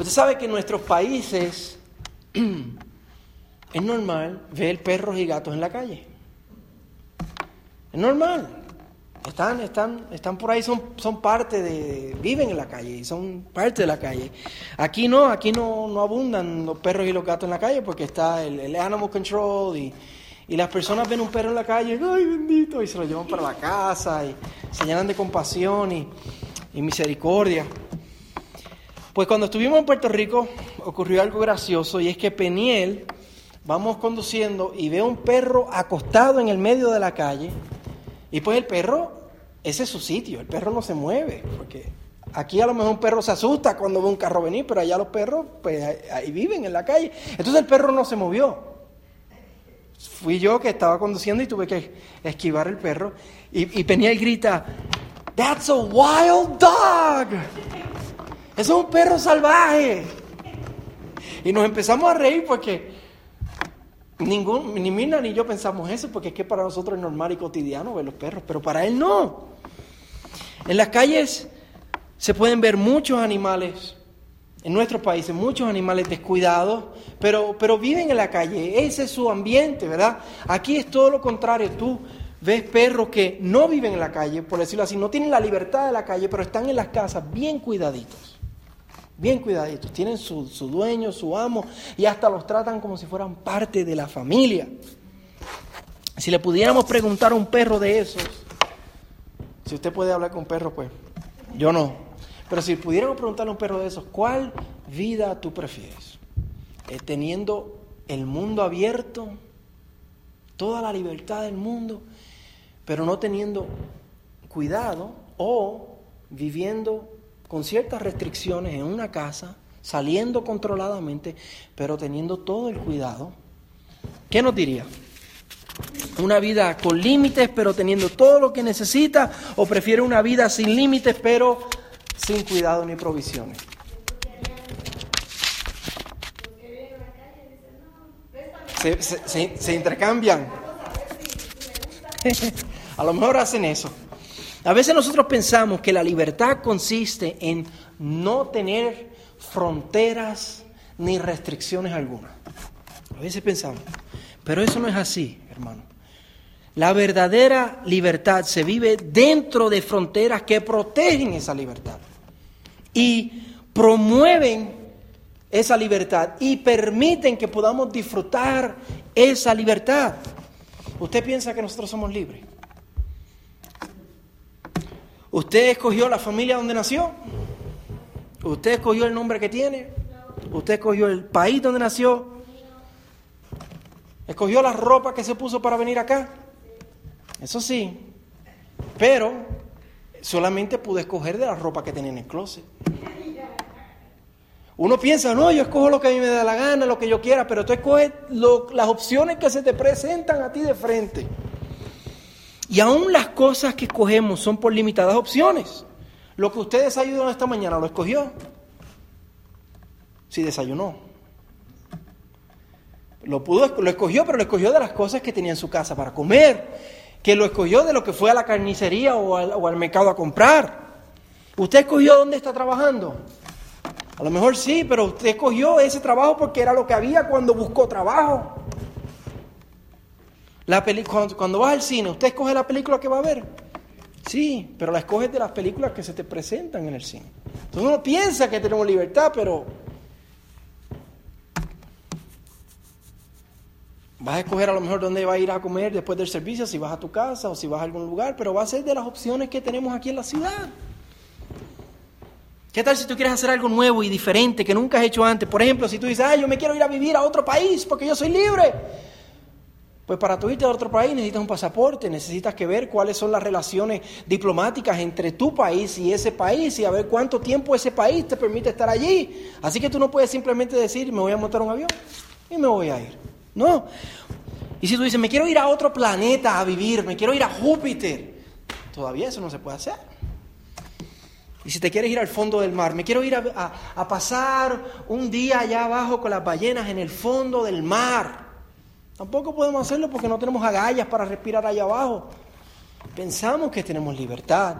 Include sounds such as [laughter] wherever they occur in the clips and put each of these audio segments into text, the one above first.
Usted sabe que en nuestros países [clears throat] es normal ver perros y gatos en la calle. Es normal. Están, están, están por ahí, son, son parte de, viven en la calle, son parte de la calle. Aquí no, aquí no, no abundan los perros y los gatos en la calle porque está el, el animal control y, y, las personas ven un perro en la calle, ay bendito, y se lo llevan para la casa y se llenan de compasión y, y misericordia. Pues cuando estuvimos en Puerto Rico ocurrió algo gracioso y es que Peniel, vamos conduciendo y ve un perro acostado en el medio de la calle y pues el perro, ese es su sitio, el perro no se mueve, porque aquí a lo mejor un perro se asusta cuando ve un carro venir, pero allá los perros pues ahí viven en la calle. Entonces el perro no se movió. Fui yo que estaba conduciendo y tuve que esquivar el perro. Y, y Peniel grita, That's a wild dog. Es un perro salvaje. Y nos empezamos a reír porque Ningún, ni Mina ni yo pensamos eso, porque es que para nosotros es normal y cotidiano ver los perros, pero para él no. En las calles se pueden ver muchos animales, en nuestros países, muchos animales descuidados, pero, pero viven en la calle, ese es su ambiente, ¿verdad? Aquí es todo lo contrario, tú ves perros que no viven en la calle, por decirlo así, no tienen la libertad de la calle, pero están en las casas bien cuidaditos bien cuidaditos, tienen su, dueño, su amo, y hasta los tratan como si fueran parte de la familia. Si le pudiéramos preguntar a un perro de esos, si usted puede hablar con un perro, pues yo no. Pero si pudiéramos preguntarle a un perro de esos, ¿cuál vida tú prefieres? Eh, teniendo el mundo abierto, toda la libertad del mundo, pero no teniendo cuidado o viviendo con ciertas restricciones en una casa, saliendo controladamente, pero teniendo todo el cuidado, ¿qué nos diría? ¿Una vida con límites, pero teniendo todo lo que necesita? ¿O prefiere una vida sin límites, pero sin cuidado ni provisiones? Se, se intercambian. [laughs] A lo mejor hacen eso. A veces nosotros pensamos que la libertad consiste en no tener fronteras ni restricciones alguna. A veces pensamos, pero eso no es así, hermano. La verdadera libertad se vive dentro de fronteras que protegen esa libertad y promueven esa libertad y permiten que podamos disfrutar esa libertad. ¿Usted piensa que nosotros somos libres? ¿Usted escogió la familia donde nació? ¿Usted escogió el nombre que tiene? ¿Usted escogió el país donde nació? ¿Escogió la ropa que se puso para venir acá? Eso sí, pero solamente pude escoger de la ropa que tenía en el closet. Uno piensa, no, yo escojo lo que a mí me da la gana, lo que yo quiera, pero tú escoges las opciones que se te presentan a ti de frente. Y aún las cosas que escogemos son por limitadas opciones. Lo que usted desayunó esta mañana, ¿lo escogió? Sí, desayunó. Lo, pudo, lo escogió, pero lo escogió de las cosas que tenía en su casa para comer. Que lo escogió de lo que fue a la carnicería o al, o al mercado a comprar. ¿Usted escogió dónde está trabajando? A lo mejor sí, pero usted escogió ese trabajo porque era lo que había cuando buscó trabajo. La cuando, cuando vas al cine, ¿usted escoge la película que va a ver? Sí, pero la escoges de las películas que se te presentan en el cine. Entonces uno piensa que tenemos libertad, pero vas a escoger a lo mejor dónde va a ir a comer después del servicio, si vas a tu casa o si vas a algún lugar, pero va a ser de las opciones que tenemos aquí en la ciudad. ¿Qué tal si tú quieres hacer algo nuevo y diferente que nunca has hecho antes? Por ejemplo, si tú dices, ah, yo me quiero ir a vivir a otro país porque yo soy libre. Pues para tú irte a otro país necesitas un pasaporte, necesitas que ver cuáles son las relaciones diplomáticas entre tu país y ese país y a ver cuánto tiempo ese país te permite estar allí. Así que tú no puedes simplemente decir, me voy a montar un avión y me voy a ir. No. Y si tú dices, me quiero ir a otro planeta a vivir, me quiero ir a Júpiter, todavía eso no se puede hacer. Y si te quieres ir al fondo del mar, me quiero ir a, a pasar un día allá abajo con las ballenas en el fondo del mar. Tampoco podemos hacerlo porque no tenemos agallas para respirar allá abajo. Pensamos que tenemos libertad,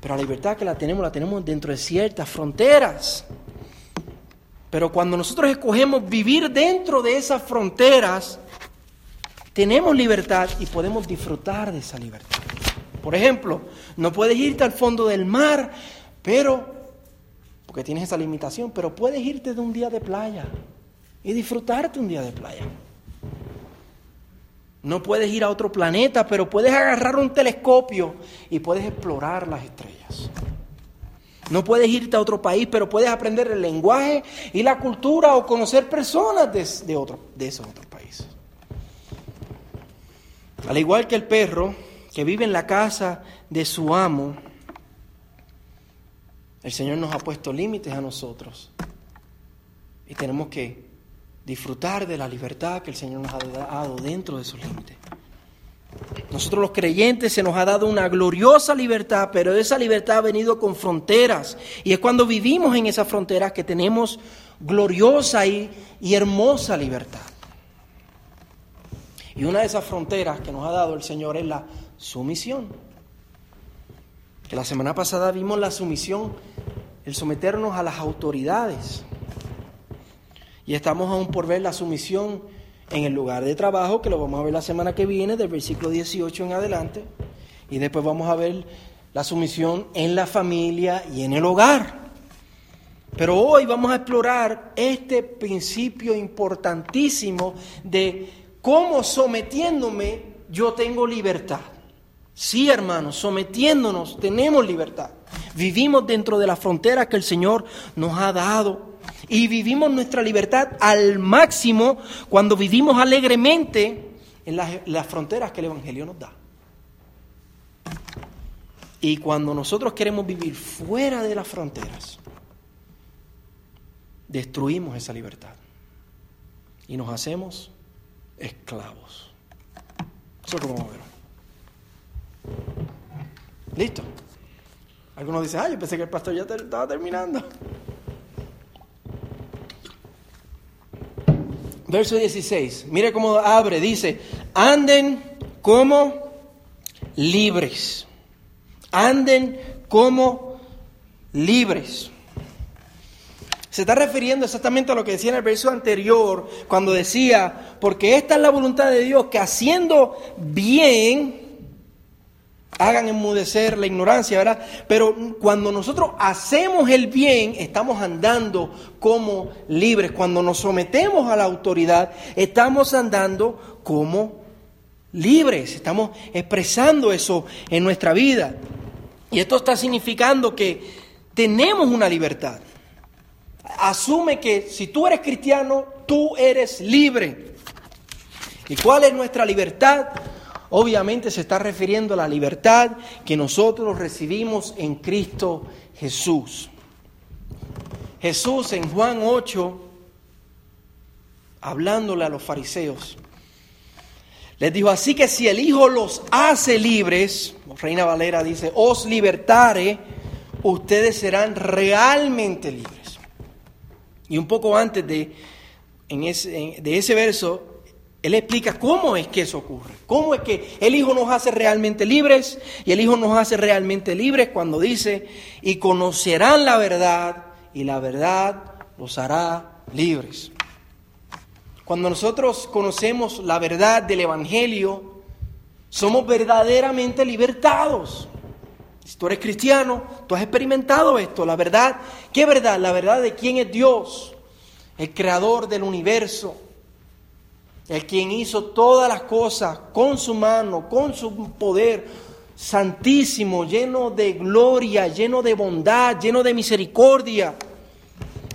Pero la libertad que la tenemos, la tenemos dentro de ciertas fronteras. Pero cuando nosotros escogemos vivir dentro de esas fronteras, tenemos libertad y podemos disfrutar de esa libertad. Por ejemplo, no puedes irte al fondo del mar, pero, porque tienes esa limitación, pero puedes irte de un día de playa y disfrutarte un día de playa. No puedes ir a otro planeta, pero puedes agarrar un telescopio y puedes explorar las estrellas. No puedes irte a otro país, pero puedes aprender el lenguaje y la cultura o conocer personas de, de, otro, de esos otros países. Al igual que el perro que vive en la casa de su amo, el Señor nos ha puesto límites a nosotros. Y tenemos que disfrutar de la libertad que el Señor nos ha dado dentro de esos límites. Nosotros los creyentes se nos ha dado una gloriosa libertad, pero esa libertad ha venido con fronteras. Y es cuando vivimos en esas fronteras que tenemos gloriosa y, y hermosa libertad. Y una de esas fronteras que nos ha dado el Señor es la sumisión. Que la semana pasada vimos la sumisión, el someternos a las autoridades. Y estamos aún por ver la sumisión en el lugar de trabajo, que lo vamos a ver la semana que viene, del versículo 18 en adelante. Y después vamos a ver la sumisión en la familia y en el hogar. Pero hoy vamos a explorar este principio importantísimo de cómo sometiéndome yo tengo libertad. Sí, hermanos, sometiéndonos tenemos libertad. Vivimos dentro de las fronteras que el Señor nos ha dado y vivimos nuestra libertad al máximo cuando vivimos alegremente en las, fronteras que el Evangelio nos da. Y cuando nosotros queremos vivir fuera de las fronteras, destruimos esa libertad y nos hacemos esclavos. Eso es que vamos a ver. ¿Listo? Algunos dicen, ay, yo pensé que el pastor ya estaba terminando. Verso 16, mire cómo abre, dice, anden como libres, anden como libres. Se está refiriendo exactamente a lo que decía en el verso anterior, cuando decía, porque esta es la voluntad de Dios, que haciendo bien, hagan enmudecer la ignorancia, ¿verdad? Pero cuando nosotros hacemos el bien, estamos andando como libres. Cuando nos sometemos a la autoridad, estamos andando como libres. Estamos expresando eso en nuestra vida. Y esto está significando que tenemos una libertad. Asume que si tú eres cristiano, tú eres libre. ¿Y cuál es nuestra libertad? Obviamente se está refiriendo a la libertad que nosotros recibimos en Cristo Jesús. Jesús en Juan 8, hablándole a los fariseos, les dijo, así que si el Hijo los hace libres, Reina Valera dice, os libertare, ustedes serán realmente libres. Y un poco antes de, en ese, de ese verso, él explica cómo es que eso ocurre, cómo es que el Hijo nos hace realmente libres y el Hijo nos hace realmente libres cuando dice, y conocerán la verdad y la verdad los hará libres. Cuando nosotros conocemos la verdad del Evangelio, somos verdaderamente libertados. Si tú eres cristiano, tú has experimentado esto, la verdad. ¿Qué verdad? La verdad de quién es Dios, el creador del universo, el quien hizo todas las cosas con su mano, con su poder santísimo, lleno de gloria, lleno de bondad, lleno de misericordia.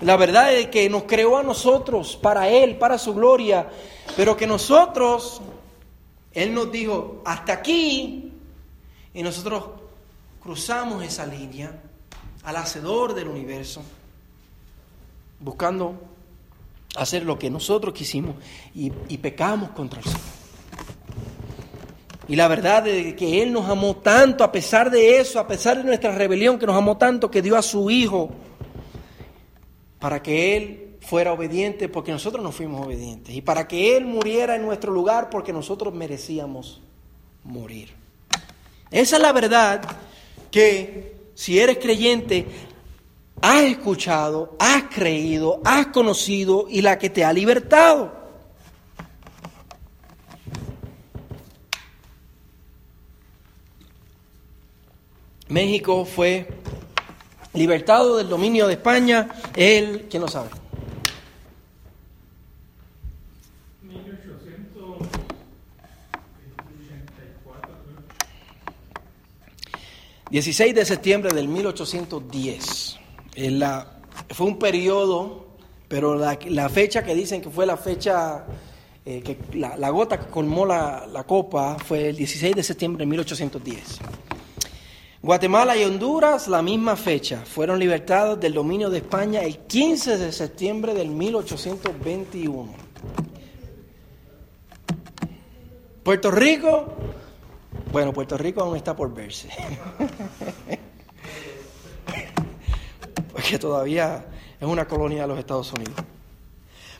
La verdad es que nos creó a nosotros para Él, para su gloria, pero que nosotros, Él nos dijo, hasta aquí, y nosotros cruzamos esa línea al Hacedor del universo, buscando hacer lo que nosotros quisimos y, pecamos contra el Señor. Y la verdad es que Él nos amó tanto, a pesar de eso, a pesar de nuestra rebelión, que nos amó tanto, que dio a su Hijo para que Él fuera obediente, porque nosotros no fuimos obedientes. Y para que Él muriera en nuestro lugar, porque nosotros merecíamos morir. Esa es la verdad que si eres creyente, has escuchado, has creído, has conocido y la que te ha libertado. México fue libertado del dominio de España, él, ¿quién lo sabe? 16 de septiembre del 1810. Fue un periodo, pero la, fecha que dicen que fue la fecha, eh, que la, gota que colmó la, la copa fue el 16 de septiembre de 1810. Guatemala y Honduras, la misma fecha, fueron libertados del dominio de España el 15 de septiembre del 1821. Puerto Rico, bueno, Puerto Rico aún está por verse. [laughs] Porque todavía es una colonia de los Estados Unidos.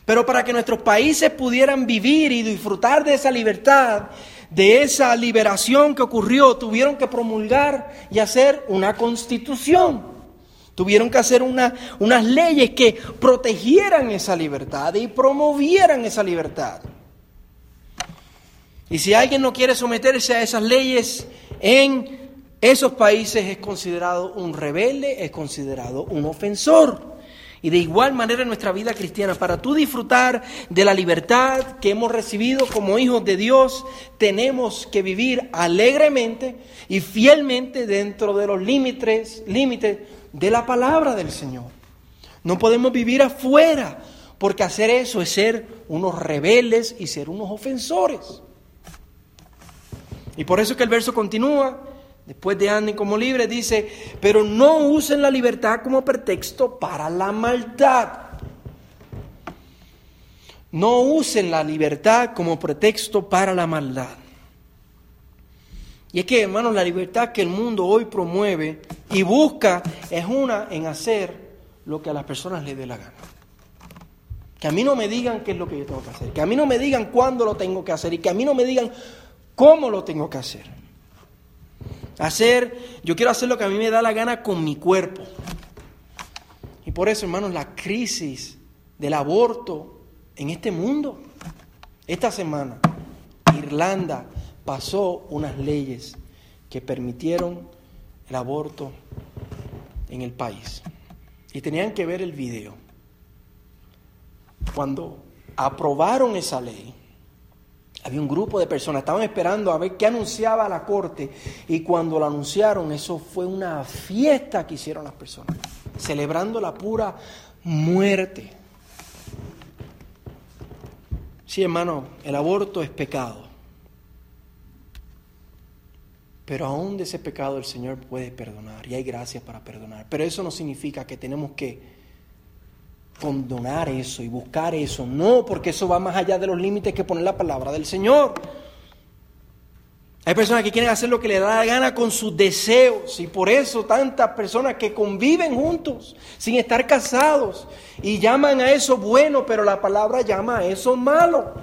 Pero para que nuestros países pudieran vivir y disfrutar de esa libertad, de esa liberación que ocurrió, tuvieron que promulgar y hacer una constitución. Tuvieron que hacer unas leyes que protegieran esa libertad y promovieran esa libertad. Y si alguien no quiere someterse a esas leyes en esos países es considerado un rebelde, es considerado un ofensor. Y de igual manera en nuestra vida cristiana, para tú disfrutar de la libertad que hemos recibido como hijos de Dios, tenemos que vivir alegremente y fielmente dentro de los límites, límites de la palabra del Señor. No podemos vivir afuera, porque hacer eso es ser unos rebeldes y ser unos ofensores. Y por eso que el verso continúa, después de anden como libres, dice, pero no usen la libertad como pretexto para la maldad. No usen la libertad como pretexto para la maldad. Y es que, hermanos, la libertad que el mundo hoy promueve y busca es una en hacer lo que a las personas les dé la gana. Que a mí no me digan qué es lo que yo tengo que hacer, que a mí no me digan cuándo lo tengo que hacer y que a mí no me digan ¿Cómo lo tengo que hacer? Hacer, yo quiero hacer lo que a mí me da la gana con mi cuerpo. Y por eso, hermanos, la crisis del aborto en este mundo, esta semana, Irlanda pasó unas leyes que permitieron el aborto en el país. Y tenían que ver el video. Cuando aprobaron esa ley, había un grupo de personas, estaban esperando a ver qué anunciaba la corte y cuando lo anunciaron, eso fue una fiesta que hicieron las personas, celebrando la pura muerte. Sí, hermano, el aborto es pecado, pero aún de ese pecado el Señor puede perdonar y hay gracias para perdonar, pero eso no significa que tenemos que condonar eso y buscar eso. No, porque eso va más allá de los límites que pone la palabra del Señor. Hay personas que quieren hacer lo que le da la gana con sus deseos y por eso tantas personas que conviven juntos sin estar casados y llaman a eso bueno, pero la palabra llama a eso malo.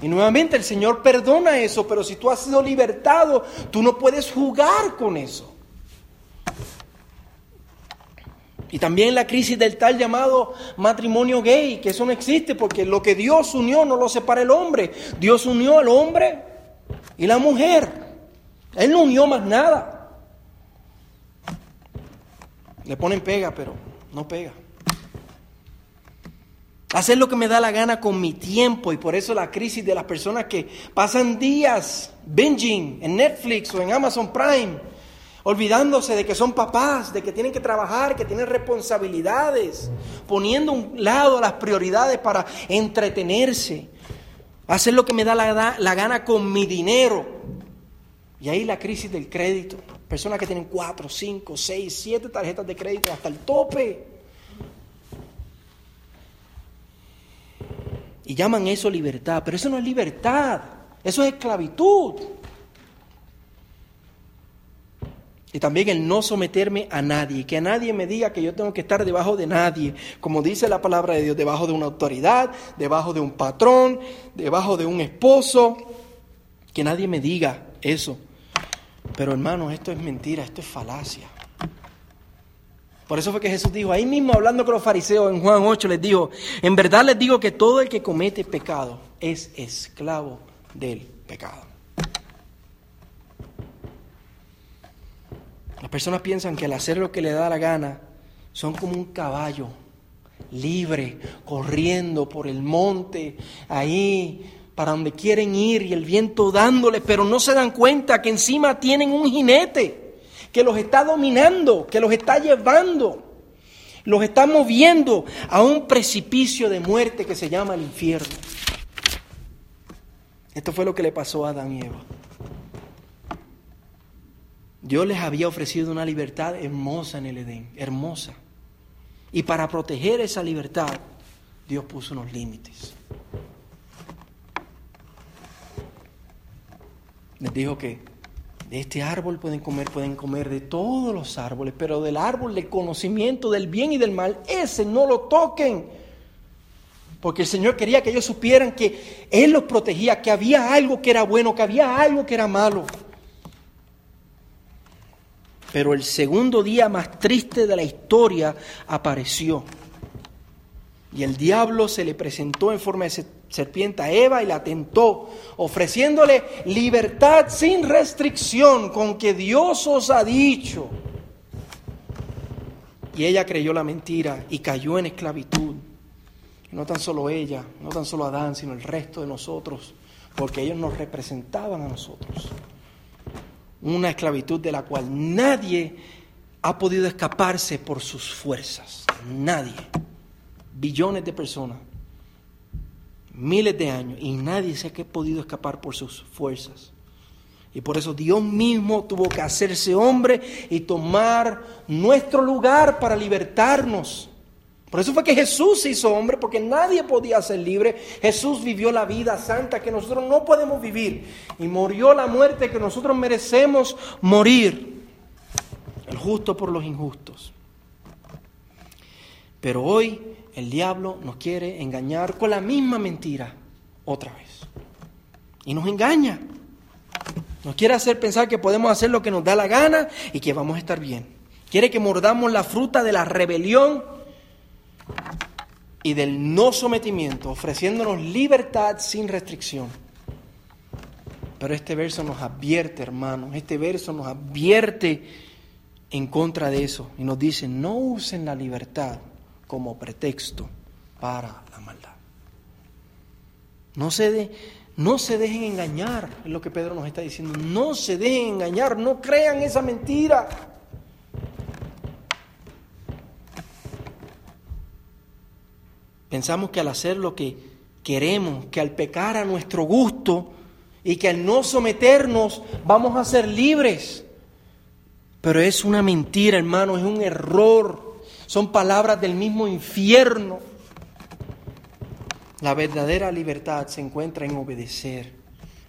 Y nuevamente el Señor perdona eso, pero si tú has sido libertado, tú no puedes jugar con eso. Y también la crisis del tal llamado matrimonio gay, que eso no existe porque lo que Dios unió no lo separa el hombre. Dios unió al hombre y la mujer. Él no unió más nada. Le ponen pega, pero no pega. Hacer lo que me da la gana con mi tiempo y por eso la crisis de las personas que pasan días binging en Netflix o en Amazon Prime olvidándose de que son papás, de que tienen que trabajar, que tienen responsabilidades, poniendo a un lado las prioridades para entretenerse, hacer lo que me da la, gana con mi dinero. Y ahí la crisis del crédito. Personas que tienen cuatro, cinco, seis, siete tarjetas de crédito hasta el tope. Y llaman eso libertad, pero eso no es libertad, eso es esclavitud. Y también el no someterme a nadie, que a nadie me diga que yo tengo que estar debajo de nadie, como dice la palabra de Dios, debajo de una autoridad, debajo de un patrón, debajo de un esposo, que nadie me diga eso. Pero hermanos, esto es mentira, esto es falacia. Por eso fue que Jesús dijo, ahí mismo hablando con los fariseos en Juan 8, les dijo, en verdad les digo que todo el que comete pecado es esclavo del pecado. Las personas piensan que al hacer lo que le da la gana son como un caballo libre, corriendo por el monte, ahí para donde quieren ir y el viento dándole, pero no se dan cuenta que encima tienen un jinete que los está dominando, que los está llevando, los está moviendo a un precipicio de muerte que se llama el infierno. Esto fue lo que le pasó a Adán y Eva. Dios les había ofrecido una libertad hermosa en el Edén, hermosa. Y para proteger esa libertad, Dios puso unos límites. Les dijo que de este árbol pueden comer, pueden comer de todos los árboles, pero del árbol del conocimiento del bien y del mal, ese no lo toquen. Porque el Señor quería que ellos supieran que Él los protegía, que había algo que era bueno, que había algo que era malo. Pero el segundo día más triste de la historia apareció. Y el diablo se le presentó en forma de serpiente a Eva y la tentó, ofreciéndole libertad sin restricción con que Dios os ha dicho. Y ella creyó la mentira y cayó en esclavitud. no tan solo ella, no tan solo Adán, sino el resto de nosotros, porque ellos nos representaban a nosotros una esclavitud de la cual nadie ha podido escaparse por sus fuerzas. Nadie. Billones de personas, miles de años, y nadie se ha podido escapar por sus fuerzas. Y por eso Dios mismo tuvo que hacerse hombre y tomar nuestro lugar para libertarnos. Por eso fue que Jesús se hizo hombre, porque nadie podía ser libre. Jesús vivió la vida santa que nosotros no podemos vivir y murió la muerte que nosotros merecemos morir. El justo por los injustos. Pero hoy el diablo nos quiere engañar con la misma mentira otra vez. Y nos engaña. Nos quiere hacer pensar que podemos hacer lo que nos da la gana y que vamos a estar bien. Quiere que mordamos la fruta de la rebelión y del no sometimiento, ofreciéndonos libertad sin restricción. Pero este verso nos advierte, hermanos, este verso nos advierte en contra de eso y nos dice, no usen la libertad como pretexto para la maldad. No se, de, no se dejen engañar, es lo que Pedro nos está diciendo, no se dejen engañar, no crean esa mentira. Pensamos que al hacer lo que queremos, que al pecar a nuestro gusto y que al no someternos vamos a ser libres. Pero es una mentira, hermano, es un error. Son palabras del mismo infierno. La verdadera libertad se encuentra en obedecer,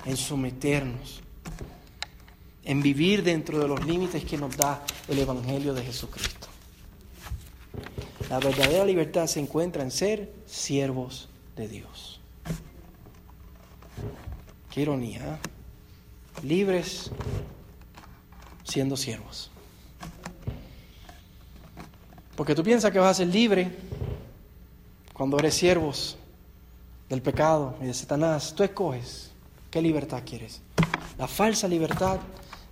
en someternos, en vivir dentro de los límites que nos da el Evangelio de Jesucristo. La verdadera libertad se encuentra en ser siervos de Dios. Qué ironía. ¿eh? Libres siendo siervos. Porque tú piensas que vas a ser libre cuando eres siervos del pecado y de Satanás. Tú escoges qué libertad quieres. La falsa libertad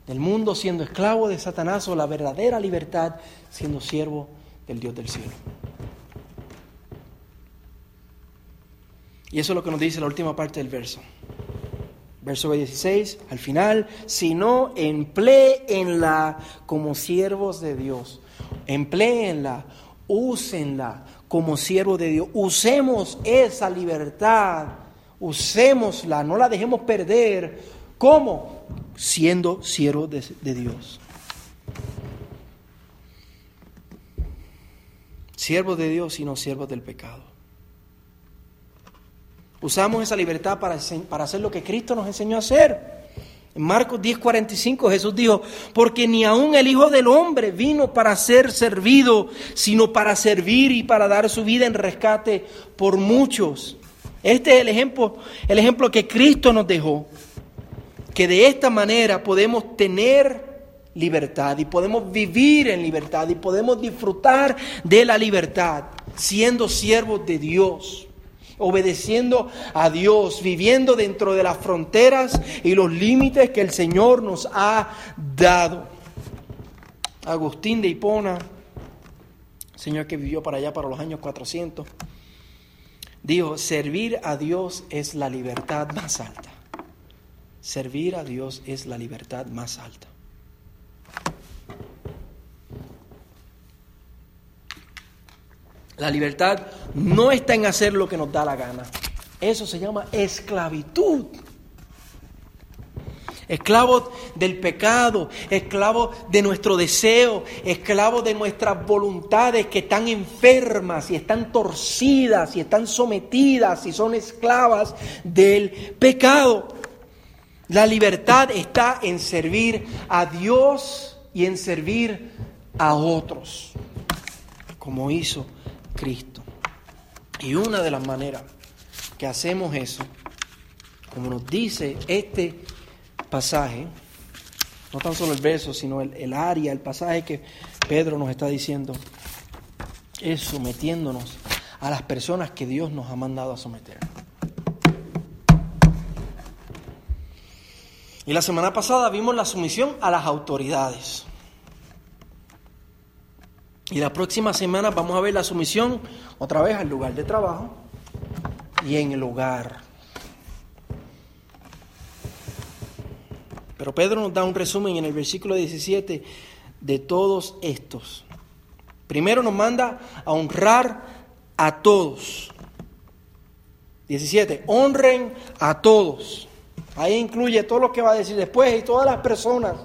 del mundo siendo esclavo de Satanás o la verdadera libertad siendo siervo del Dios del cielo. Y eso es lo que nos dice la última parte del verso. Verso 16, al final, sino empleenla como siervos de Dios. Empleenla, úsenla como siervos de Dios. Usemos esa libertad, usémosla, no la dejemos perder. ¿Cómo? Siendo siervos de, de Dios. Siervos de Dios y no siervos del pecado. Usamos esa libertad para, para hacer lo que Cristo nos enseñó a hacer. En Marcos 10:45 Jesús dijo, porque ni aun el Hijo del Hombre vino para ser servido, sino para servir y para dar su vida en rescate por muchos. Este es el ejemplo, el ejemplo que Cristo nos dejó, que de esta manera podemos tener libertad y podemos vivir en libertad y podemos disfrutar de la libertad siendo siervos de Dios, obedeciendo a Dios, viviendo dentro de las fronteras y los límites que el Señor nos ha dado. Agustín de Hipona, señor que vivió para allá para los años 400, dijo, servir a Dios es la libertad más alta. Servir a Dios es la libertad más alta. La libertad no está en hacer lo que nos da la gana. Eso se llama esclavitud. Esclavo del pecado, esclavo de nuestro deseo, esclavo de nuestras voluntades que están enfermas y están torcidas y están sometidas y son esclavas del pecado. La libertad está en servir a Dios y en servir a otros, como hizo Cristo. Y una de las maneras que hacemos eso, como nos dice este pasaje, no tan solo el verso, sino el, área, el pasaje que Pedro nos está diciendo, es sometiéndonos a las personas que Dios nos ha mandado a someter. Y la semana pasada vimos la sumisión a las autoridades. Y la próxima semana vamos a ver la sumisión otra vez al lugar de trabajo y en el hogar. Pero Pedro nos da un resumen en el versículo 17 de todos estos. Primero nos manda a honrar a todos. 17. Honren a todos. Ahí incluye todo lo que va a decir después y todas las personas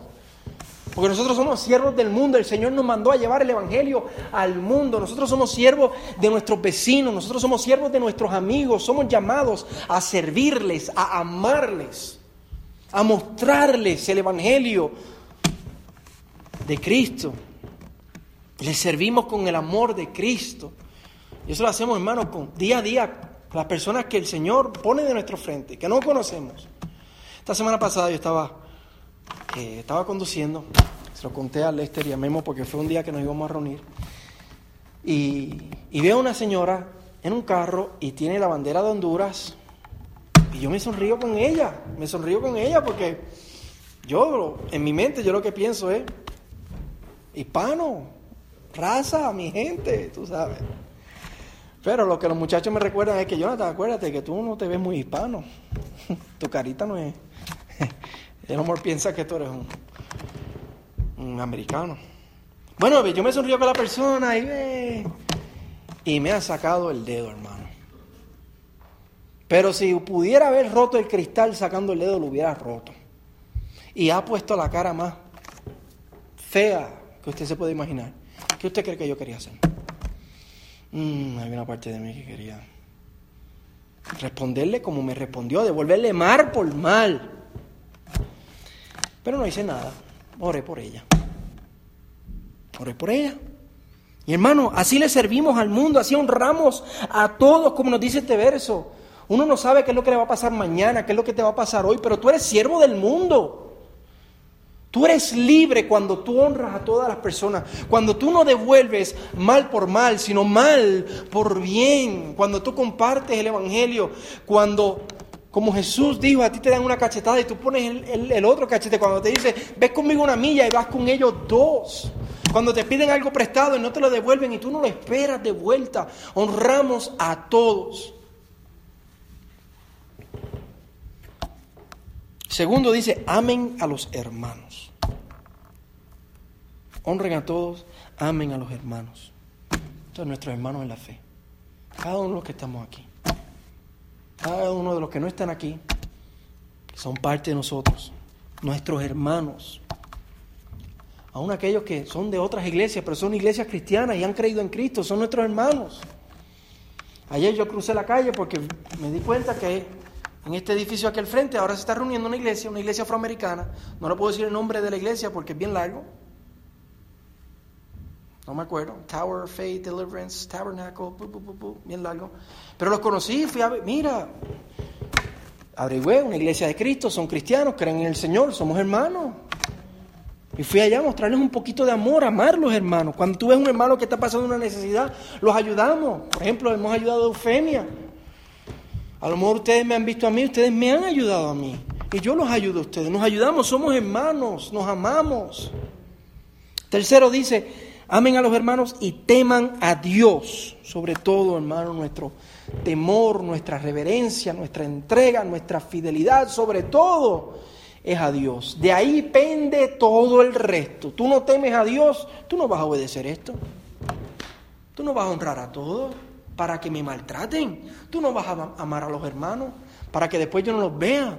porque nosotros somos siervos del mundo. El Señor nos mandó a llevar el Evangelio al mundo. Nosotros somos siervos de nuestros vecinos. Nosotros somos siervos de nuestros amigos. Somos llamados a servirles, a amarles, a mostrarles el Evangelio de Cristo. Les servimos con el amor de Cristo. Y eso lo hacemos, hermano, con, día a día, las personas que el Señor pone de nuestro frente, que no conocemos. Esta semana pasada yo estaba estaba conduciendo, se lo conté a Lester y a Memo porque fue un día que nos íbamos a reunir, y, veo a una señora en un carro y tiene la bandera de Honduras, y yo me sonrío con ella, me sonrío con ella porque yo, en mi mente, yo lo que pienso es, hispano, raza, mi gente, tú sabes. Pero lo que los muchachos me recuerdan es que, Jonathan, acuérdate que tú no te ves muy hispano. [laughs] tu carita no es. El amor piensa que tú eres un, americano. Bueno, yo me sonrío con la persona y, y me ha sacado el dedo, hermano. Pero si pudiera haber roto el cristal sacando el dedo, lo hubiera roto. Y ha puesto la cara más fea que usted se puede imaginar. ¿Qué usted cree que yo quería hacer? Mm, hay una parte de mí que quería responderle como me respondió, devolverle mal por mal. Pero no hice nada. Oré por ella. Oré por ella. Y hermano, así le servimos al mundo, así honramos a todos, como nos dice este verso. Uno no sabe qué es lo que le va a pasar mañana, qué es lo que te va a pasar hoy, pero tú eres siervo del mundo. Tú eres libre cuando tú honras a todas las personas, cuando tú no devuelves mal por mal, sino mal por bien, cuando tú compartes el Evangelio, cuando como Jesús dijo, a ti te dan una cachetada y tú pones el, otro cachete. Cuando te dice, ves conmigo una milla y vas con ellos dos. Cuando te piden algo prestado y no te lo devuelven y tú no lo esperas de vuelta. Honramos a todos. Segundo dice, amen a los hermanos. Honren a todos, amen a los hermanos. Son nuestros hermanos en la fe. Cada uno de los que estamos aquí cada uno de los que no están aquí, son parte de nosotros, nuestros hermanos. Aún aquellos que son de otras iglesias, pero son iglesias cristianas y han creído en Cristo, son nuestros hermanos. Ayer yo crucé la calle porque me di cuenta que en este edificio aquí al frente ahora se está reuniendo una iglesia, una iglesia afroamericana. No le puedo decir el nombre de la iglesia porque es bien largo. No me acuerdo. Tower Faith, Deliverance, Tabernacle, bien largo. Pero los conocí, fui a ver, mira, averigüé, una iglesia de Cristo, son cristianos, creen en el Señor, somos hermanos. Y fui allá a mostrarles un poquito de amor, amarlos, hermanos. Cuando tú ves un hermano que está pasando una necesidad, los ayudamos. Por ejemplo, hemos ayudado a Eufemia. A lo mejor ustedes me han visto a mí, ustedes me han ayudado a mí. Y yo los ayudo a ustedes. Nos ayudamos, somos hermanos, nos amamos. Tercero dice, amen a los hermanos y teman a Dios. Sobre todo, hermano, nuestro temor, nuestra reverencia, nuestra entrega, nuestra fidelidad, sobre todo es a Dios. De ahí pende todo el resto. Tú no temes a Dios, tú no vas a obedecer esto. Tú no vas a honrar a todos para que me maltraten. Tú no vas a amar a los hermanos para que después yo no los vea.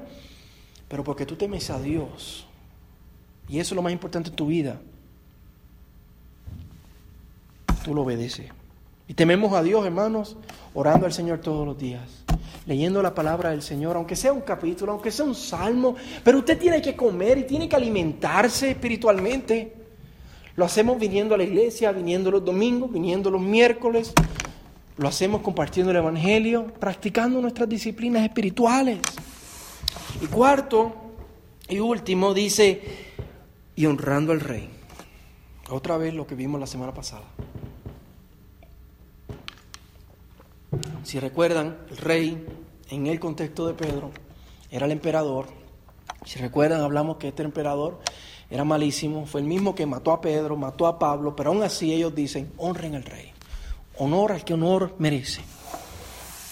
Pero porque tú temes a Dios. Y eso es lo más importante en tu vida. Tú lo obedeces. Y tememos a Dios, hermanos, orando al Señor todos los días, leyendo la palabra del Señor, aunque sea un capítulo, aunque sea un salmo, pero usted tiene que comer y tiene que alimentarse espiritualmente. Lo hacemos viniendo a la iglesia, viniendo los domingos, viniendo los miércoles, lo hacemos compartiendo el Evangelio, practicando nuestras disciplinas espirituales. Y cuarto y último dice, y honrando al rey. Otra vez lo que vimos la semana pasada. Si recuerdan, el rey, en el contexto de Pedro, era el emperador. Si recuerdan, hablamos que este emperador era malísimo, fue el mismo que mató a Pedro, mató a Pablo, pero aún así ellos dicen, honren al rey, honor al que honor merece.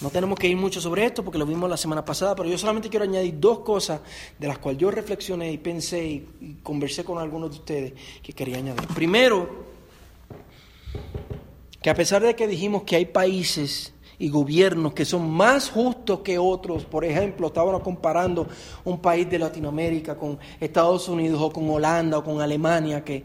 No tenemos que ir mucho sobre esto porque lo vimos la semana pasada, pero yo solamente quiero añadir dos cosas de las cuales yo reflexioné y pensé y, conversé con algunos de ustedes que quería añadir. Primero, que a pesar de que dijimos que hay países y gobiernos que son más justos que otros. Por ejemplo, estábamos comparando un país de Latinoamérica con Estados Unidos o con Holanda o con Alemania, que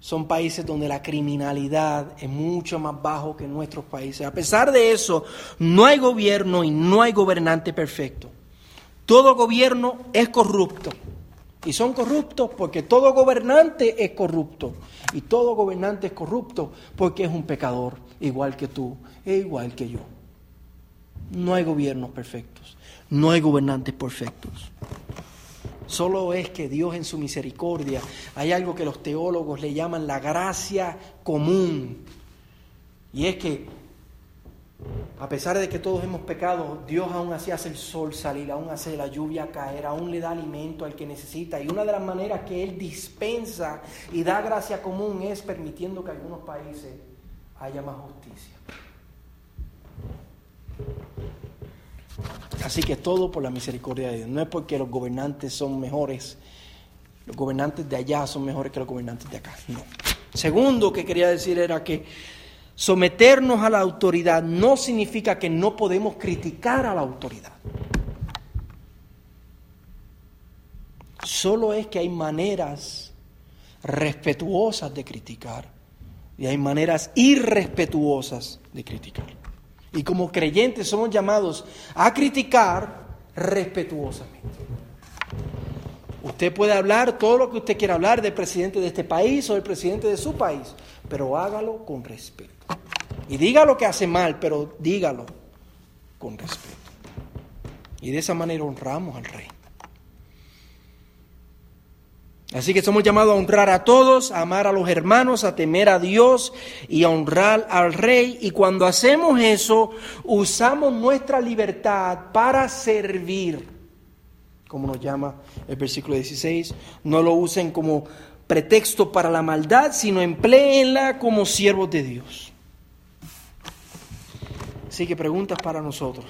son países donde la criminalidad es mucho más bajo que nuestros países. A pesar de eso, no hay gobierno y no hay gobernante perfecto. Todo gobierno es corrupto. Y son corruptos porque todo gobernante es corrupto. Y todo gobernante es corrupto porque es un pecador, igual que tú e igual que yo. No hay gobiernos perfectos, no hay gobernantes perfectos. Solo es que Dios en su misericordia, hay algo que los teólogos le llaman la gracia común. Y es que a pesar de que todos hemos pecado, Dios aún así hace el sol salir, aún hace la lluvia caer, aún le da alimento al que necesita. Y una de las maneras que Él dispensa y da gracia común es permitiendo que en algunos países haya más justicia. Así que todo por la misericordia de Dios. No es porque los gobernantes son mejores, los gobernantes de allá son mejores que los gobernantes de acá. No. Segundo que quería decir era que Someternos a la autoridad no significa que no podemos criticar a la autoridad. Solo es que hay maneras respetuosas de criticar y hay maneras irrespetuosas de criticar. Y como creyentes somos llamados a criticar respetuosamente. Usted puede hablar todo lo que usted quiera hablar del presidente de este país o del presidente de su país, pero hágalo con respeto. Y diga lo que hace mal, pero dígalo con respeto. Y de esa manera honramos al rey. Así que somos llamados a honrar a todos, a amar a los hermanos, a temer a Dios y a honrar al rey. Y cuando hacemos eso, usamos nuestra libertad para servir, como nos llama el versículo 16. No lo usen como pretexto para la maldad, sino empleenla como siervos de Dios. Así que preguntas para nosotros.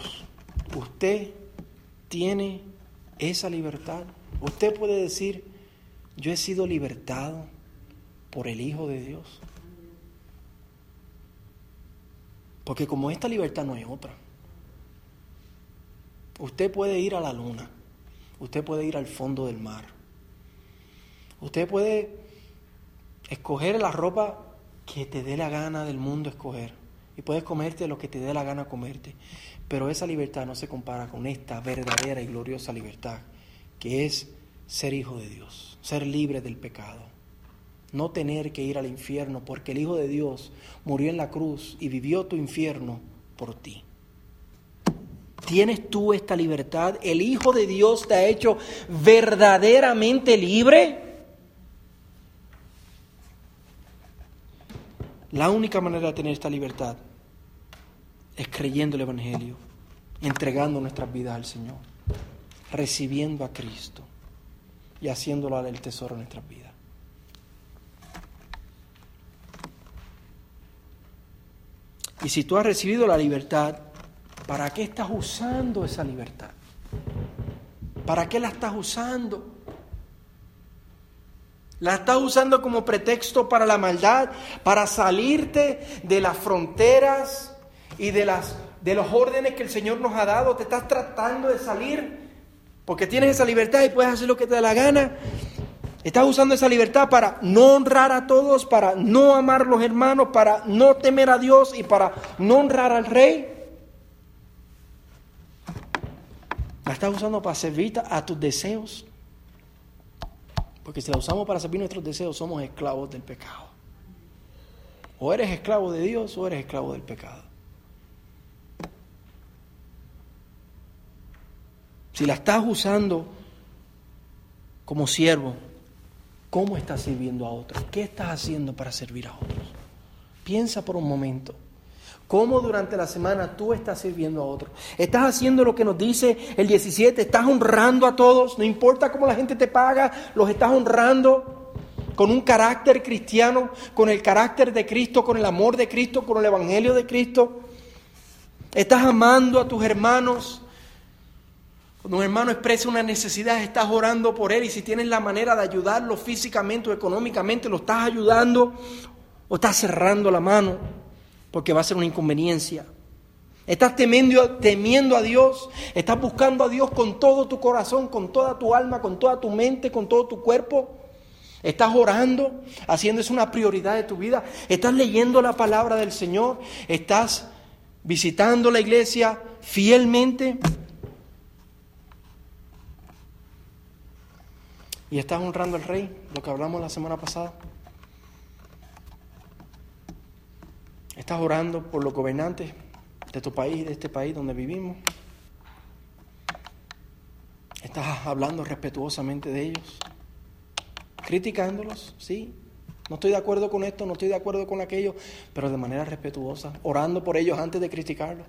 ¿Usted tiene esa libertad? ¿Usted puede decir, yo he sido libertado por el Hijo de Dios? Porque como esta libertad no hay otra. Usted puede ir a la luna, usted puede ir al fondo del mar, usted puede escoger la ropa que te dé la gana del mundo escoger y puedes comerte lo que te dé la gana comerte. Pero esa libertad no se compara con esta verdadera y gloriosa libertad, que es ser hijo de Dios, ser libre del pecado, no tener que ir al infierno, porque el Hijo de Dios murió en la cruz y vivió tu infierno por ti. ¿Tienes tú esta libertad? ¿El Hijo de Dios te ha hecho verdaderamente libre? La única manera de tener esta libertad es creyendo el Evangelio, entregando nuestras vidas al Señor, recibiendo a Cristo y haciéndolo el tesoro de nuestras vidas. Y si tú has recibido la libertad, ¿para qué estás usando esa libertad? ¿Para qué la estás usando? La estás usando como pretexto para la maldad, para salirte de las fronteras y de, las, de los órdenes que el Señor nos ha dado. Te estás tratando de salir porque tienes esa libertad y puedes hacer lo que te da la gana. Estás usando esa libertad para no honrar a todos, para no amar a los hermanos, para no temer a Dios y para no honrar al rey. La estás usando para servir a tus deseos. Porque si la usamos para servir nuestros deseos, somos esclavos del pecado. O eres esclavo de Dios o eres esclavo del pecado. Si la estás usando como siervo, ¿Cómo estás sirviendo a otros? ¿Qué estás haciendo para servir a otros? Piensa por un momento. ¿Cómo durante la semana tú estás sirviendo a otros? ¿Estás haciendo lo que nos dice el 17? ¿Estás honrando a todos? No importa cómo la gente te paga, los estás honrando con un carácter cristiano, con el carácter de Cristo, con el amor de Cristo, con el Evangelio de Cristo. ¿Estás amando a tus hermanos? Cuando un hermano expresa una necesidad, estás orando por él y si tienes la manera de ayudarlo físicamente o económicamente, lo estás ayudando o estás cerrando la mano porque va a ser una inconveniencia. Estás temiendo, temiendo a Dios, estás buscando a Dios con todo tu corazón, con toda tu alma, con toda tu mente, con todo tu cuerpo. Estás orando, haciendo eso una prioridad de tu vida. Estás leyendo la palabra del Señor. Estás visitando la iglesia fielmente. Y estás honrando al rey, lo que hablamos la semana pasada. Estás orando por los gobernantes de tu país, de este país donde vivimos. Estás hablando respetuosamente de ellos, criticándolos, sí. No estoy de acuerdo con esto, no estoy de acuerdo con aquello, pero de manera respetuosa, orando por ellos antes de criticarlos.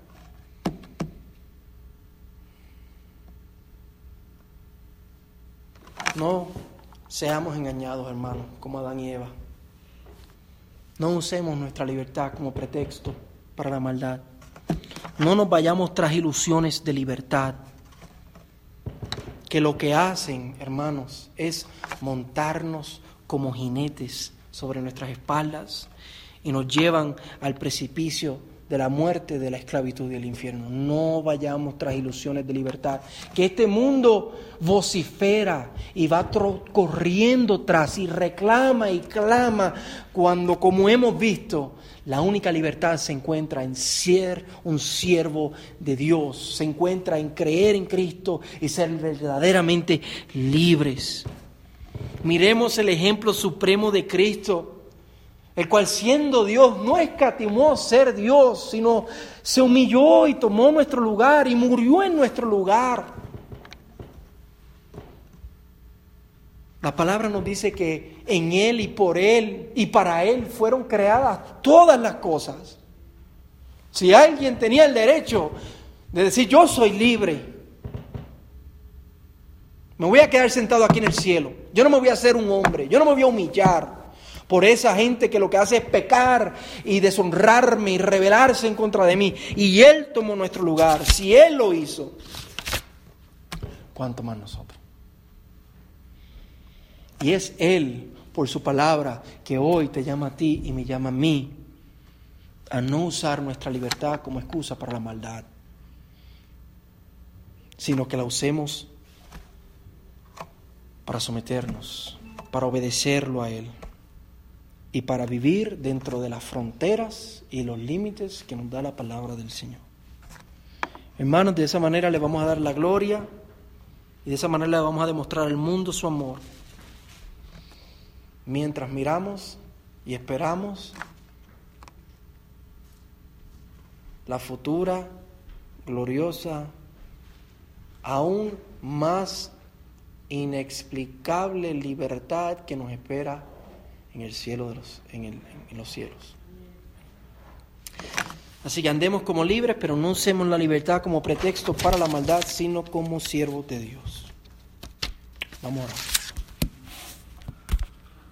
No seamos engañados, hermanos, como Adán y Eva. No usemos nuestra libertad como pretexto para la maldad. No nos vayamos tras ilusiones de libertad, que lo que hacen, hermanos, es montarnos como jinetes sobre nuestras espaldas y nos llevan al precipicio de la muerte, de la esclavitud y del infierno. No vayamos tras ilusiones de libertad. Que este mundo vocifera y va corriendo tras y reclama y clama cuando, como hemos visto, la única libertad se encuentra en ser un siervo de Dios, se encuentra en creer en Cristo y ser verdaderamente libres. Miremos el ejemplo supremo de Cristo el cual siendo Dios no escatimó ser Dios, sino se humilló y tomó nuestro lugar y murió en nuestro lugar. La palabra nos dice que en Él y por Él y para Él fueron creadas todas las cosas. Si alguien tenía el derecho de decir yo soy libre, me voy a quedar sentado aquí en el cielo, yo no me voy a hacer un hombre, yo no me voy a humillar por esa gente que lo que hace es pecar y deshonrarme y rebelarse en contra de mí. Y Él tomó nuestro lugar. Si Él lo hizo, ¿cuánto más nosotros? Y es Él, por su palabra, que hoy te llama a ti y me llama a mí a no usar nuestra libertad como excusa para la maldad, sino que la usemos para someternos, para obedecerlo a Él y para vivir dentro de las fronteras y los límites que nos da la palabra del Señor. Hermanos, de esa manera le vamos a dar la gloria y de esa manera le vamos a demostrar al mundo su amor. Mientras miramos y esperamos la futura, gloriosa, aún más inexplicable libertad que nos espera en el cielo de los, en, el, en los cielos. Así que andemos como libres, pero no usemos la libertad como pretexto para la maldad, sino como siervos de Dios. Vamos a.